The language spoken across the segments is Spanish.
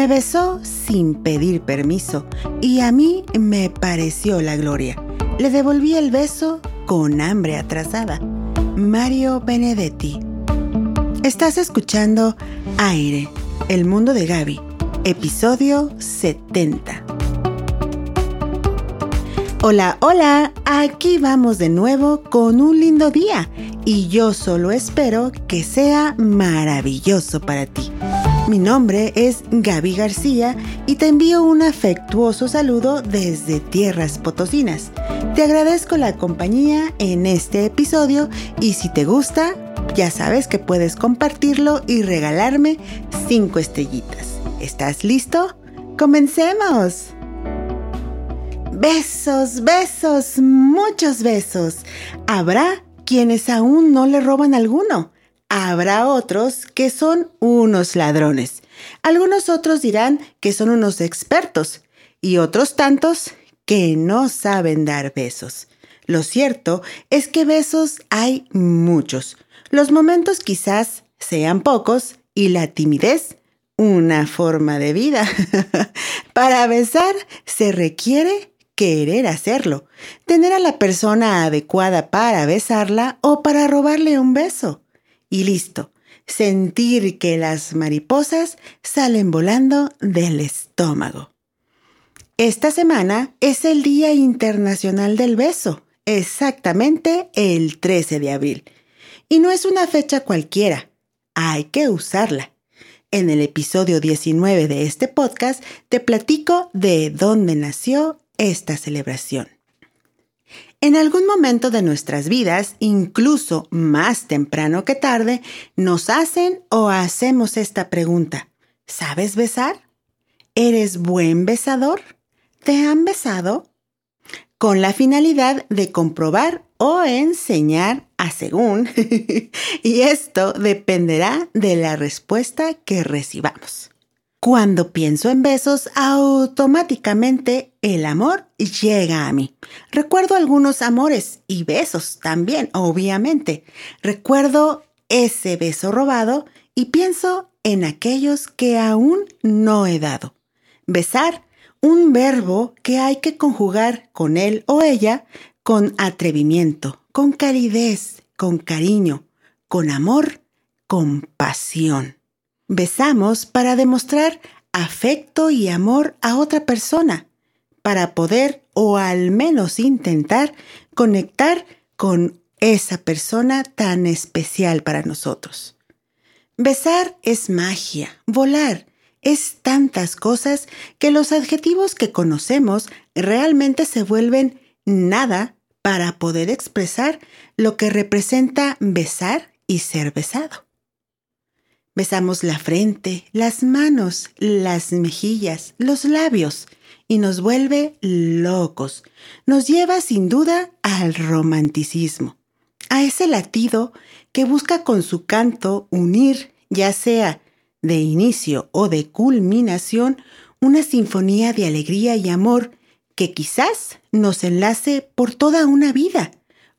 Me besó sin pedir permiso y a mí me pareció la gloria. Le devolví el beso con hambre atrasada. Mario Benedetti. Estás escuchando Aire, el mundo de Gaby, episodio 70. Hola, hola, aquí vamos de nuevo con un lindo día y yo solo espero que sea maravilloso para ti. Mi nombre es Gaby García y te envío un afectuoso saludo desde Tierras Potosinas. Te agradezco la compañía en este episodio y si te gusta, ya sabes que puedes compartirlo y regalarme 5 estrellitas. ¿Estás listo? ¡Comencemos! Besos, besos, muchos besos. Habrá quienes aún no le roban alguno habrá otros que son unos ladrones. Algunos otros dirán que son unos expertos y otros tantos que no saben dar besos. Lo cierto es que besos hay muchos. Los momentos quizás sean pocos y la timidez una forma de vida. Para besar se requiere querer hacerlo, tener a la persona adecuada para besarla o para robarle un beso y listo. Sentir que las mariposas salen volando del estómago. Esta semana es el Día Internacional del Beso, exactamente el 13 de abril. Y no es una fecha cualquiera, hay que usarla. En el episodio 19 de este podcast te platico de dónde nació esta celebración. En algún momento de nuestras vidas, incluso más temprano que tarde, nos hacen o hacemos esta pregunta. ¿Sabes besar? ¿Eres buen besador? ¿Te han besado? Con la finalidad de comprobar o enseñar a según, y esto dependerá de la respuesta que recibamos. Cuando pienso en besos, automáticamente el amor llega a mí. Recuerdo algunos amores y besos también, obviamente. Recuerdo ese beso robado y pienso en aquellos que aún no he dado. Besar, un verbo que hay que conjugar con él o ella con atrevimiento, con calidez, con cariño, con amor, con pasión. Besamos para demostrar afecto y amor a otra persona, para poder o al menos intentar conectar con esa persona tan especial para nosotros. Besar es magia, volar es tantas cosas que los adjetivos que conocemos realmente se vuelven nada para poder expresar lo que representa besar y ser besado. Besamos la frente, las manos, las mejillas, los labios y nos vuelve locos. Nos lleva sin duda al romanticismo, a ese latido que busca con su canto unir, ya sea de inicio o de culminación, una sinfonía de alegría y amor que quizás nos enlace por toda una vida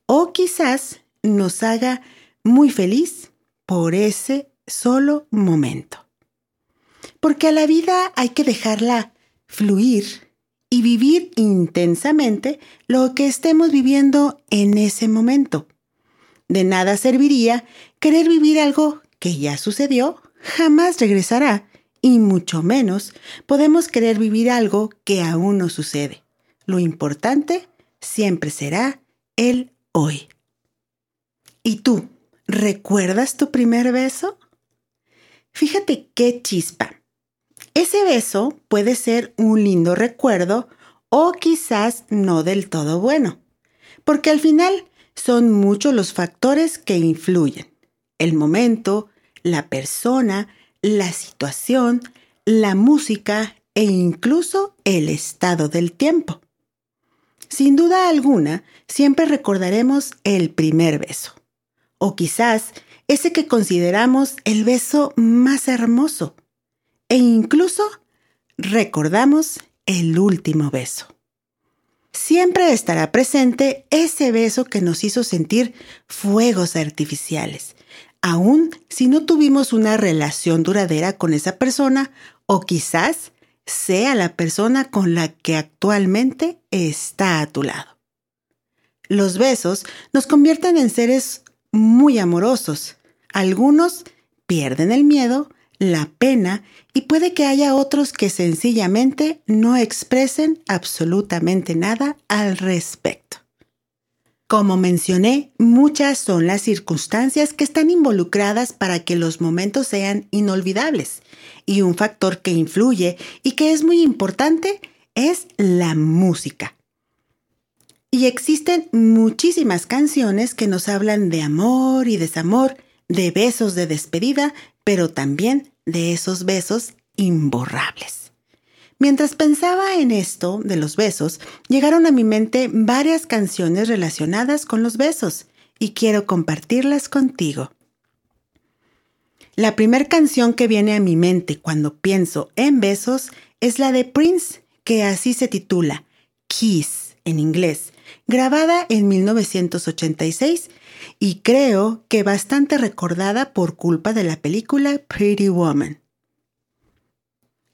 o quizás nos haga muy feliz por ese solo momento. Porque a la vida hay que dejarla fluir y vivir intensamente lo que estemos viviendo en ese momento. De nada serviría querer vivir algo que ya sucedió, jamás regresará, y mucho menos podemos querer vivir algo que aún no sucede. Lo importante siempre será el hoy. ¿Y tú? ¿Recuerdas tu primer beso? Fíjate qué chispa. Ese beso puede ser un lindo recuerdo o quizás no del todo bueno, porque al final son muchos los factores que influyen. El momento, la persona, la situación, la música e incluso el estado del tiempo. Sin duda alguna, siempre recordaremos el primer beso, o quizás ese que consideramos el beso más hermoso. E incluso recordamos el último beso. Siempre estará presente ese beso que nos hizo sentir fuegos artificiales, aun si no tuvimos una relación duradera con esa persona o quizás sea la persona con la que actualmente está a tu lado. Los besos nos convierten en seres muy amorosos. Algunos pierden el miedo, la pena y puede que haya otros que sencillamente no expresen absolutamente nada al respecto. Como mencioné, muchas son las circunstancias que están involucradas para que los momentos sean inolvidables y un factor que influye y que es muy importante es la música. Y existen muchísimas canciones que nos hablan de amor y desamor, de besos de despedida, pero también de esos besos imborrables. Mientras pensaba en esto de los besos, llegaron a mi mente varias canciones relacionadas con los besos y quiero compartirlas contigo. La primera canción que viene a mi mente cuando pienso en besos es la de Prince, que así se titula, Kiss en inglés, grabada en 1986 y creo que bastante recordada por culpa de la película Pretty Woman.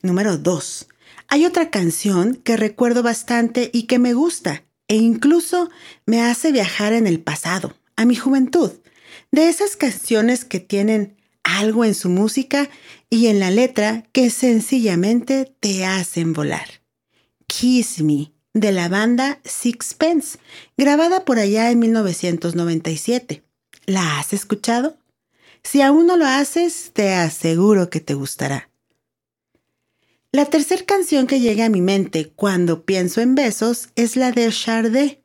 Número 2. Hay otra canción que recuerdo bastante y que me gusta e incluso me hace viajar en el pasado, a mi juventud, de esas canciones que tienen algo en su música y en la letra que sencillamente te hacen volar. Kiss Me de la banda Sixpence, grabada por allá en 1997. ¿La has escuchado? Si aún no lo haces, te aseguro que te gustará. La tercera canción que llega a mi mente cuando pienso en besos es la de Chardé,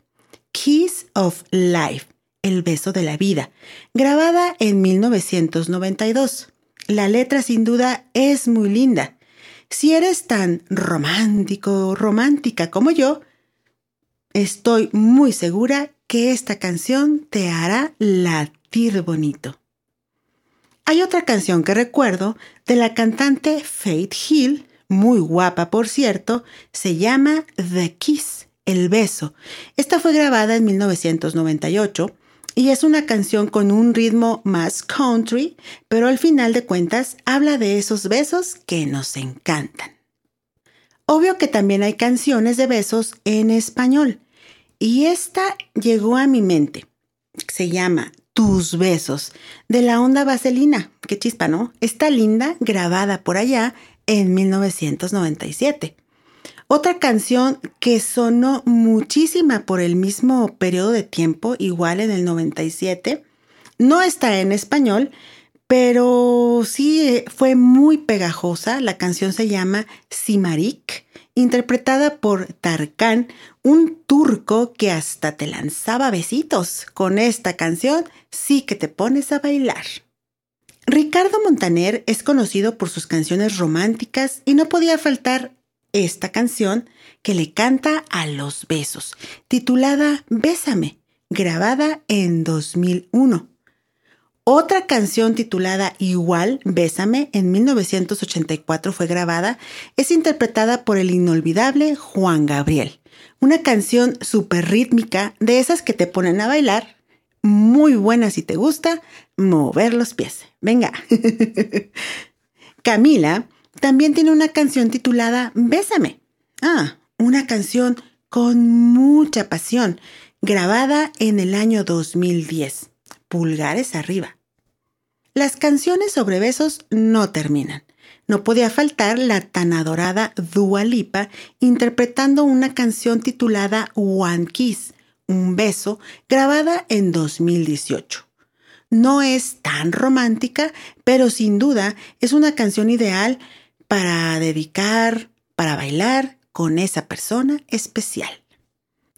Kiss of Life, el beso de la vida, grabada en 1992. La letra sin duda es muy linda si eres tan romántico romántica como yo, estoy muy segura que esta canción te hará latir bonito. Hay otra canción que recuerdo de la cantante Faith Hill, muy guapa por cierto, se llama The Kiss, el beso. Esta fue grabada en 1998 y es una canción con un ritmo más country, pero al final de cuentas habla de esos besos que nos encantan. Obvio que también hay canciones de besos en español y esta llegó a mi mente. Se llama Tus besos de la onda vaselina. Qué chispa, ¿no? Está linda, grabada por allá en 1997. Otra canción que sonó muchísima por el mismo periodo de tiempo, igual en el 97, no está en español, pero sí eh, fue muy pegajosa. La canción se llama Simarik, interpretada por Tarkan, un turco que hasta te lanzaba besitos. Con esta canción sí que te pones a bailar. Ricardo Montaner es conocido por sus canciones románticas y no podía faltar esta canción que le canta a los besos, titulada Bésame, grabada en 2001. Otra canción titulada igual, Bésame, en 1984 fue grabada, es interpretada por el inolvidable Juan Gabriel. Una canción súper rítmica, de esas que te ponen a bailar, muy buena si te gusta mover los pies. Venga. Camila también tiene una canción titulada Bésame. Ah, una canción con mucha pasión, grabada en el año 2010. Pulgares arriba. Las canciones sobre besos no terminan. No podía faltar la tan adorada Dua Lipa interpretando una canción titulada One Kiss, un beso, grabada en 2018. No es tan romántica, pero sin duda es una canción ideal para dedicar, para bailar con esa persona especial.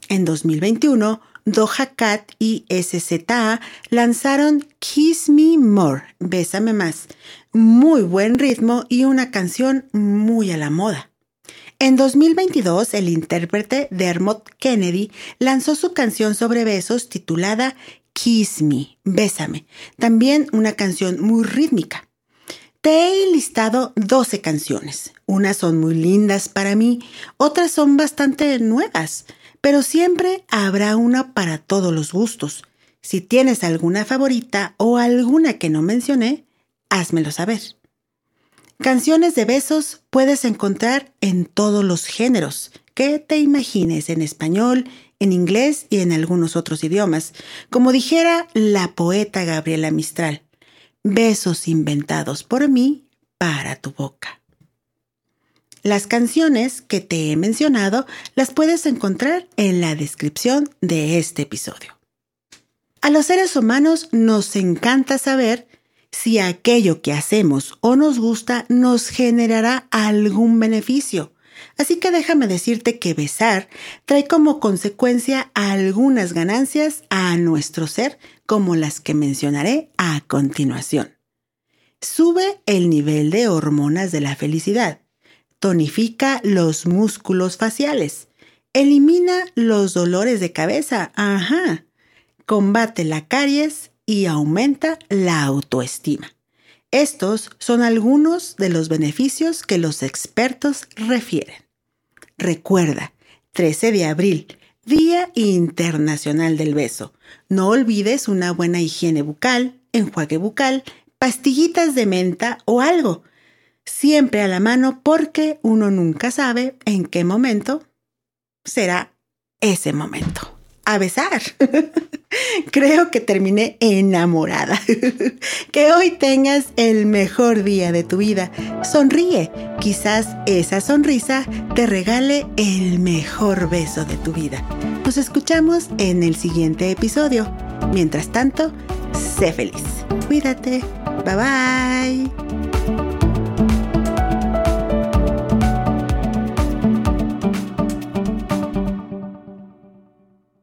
En 2021, Doja Cat y SZA lanzaron Kiss Me More, Bésame Más, muy buen ritmo y una canción muy a la moda. En 2022, el intérprete Dermot Kennedy lanzó su canción sobre besos titulada Kiss Me, Bésame, también una canción muy rítmica. Te he listado 12 canciones. Unas son muy lindas para mí, otras son bastante nuevas, pero siempre habrá una para todos los gustos. Si tienes alguna favorita o alguna que no mencioné, házmelo saber. Canciones de besos puedes encontrar en todos los géneros que te imagines en español, en inglés y en algunos otros idiomas, como dijera la poeta Gabriela Mistral. Besos inventados por mí para tu boca. Las canciones que te he mencionado las puedes encontrar en la descripción de este episodio. A los seres humanos nos encanta saber si aquello que hacemos o nos gusta nos generará algún beneficio. Así que déjame decirte que besar trae como consecuencia algunas ganancias a nuestro ser, como las que mencionaré a continuación. Sube el nivel de hormonas de la felicidad, tonifica los músculos faciales, elimina los dolores de cabeza, ajá, combate la caries y aumenta la autoestima. Estos son algunos de los beneficios que los expertos refieren. Recuerda, 13 de abril, Día Internacional del Beso. No olvides una buena higiene bucal, enjuague bucal, pastillitas de menta o algo. Siempre a la mano porque uno nunca sabe en qué momento será ese momento a besar. Creo que terminé enamorada. que hoy tengas el mejor día de tu vida. Sonríe. Quizás esa sonrisa te regale el mejor beso de tu vida. Nos escuchamos en el siguiente episodio. Mientras tanto, sé feliz. Cuídate. Bye bye.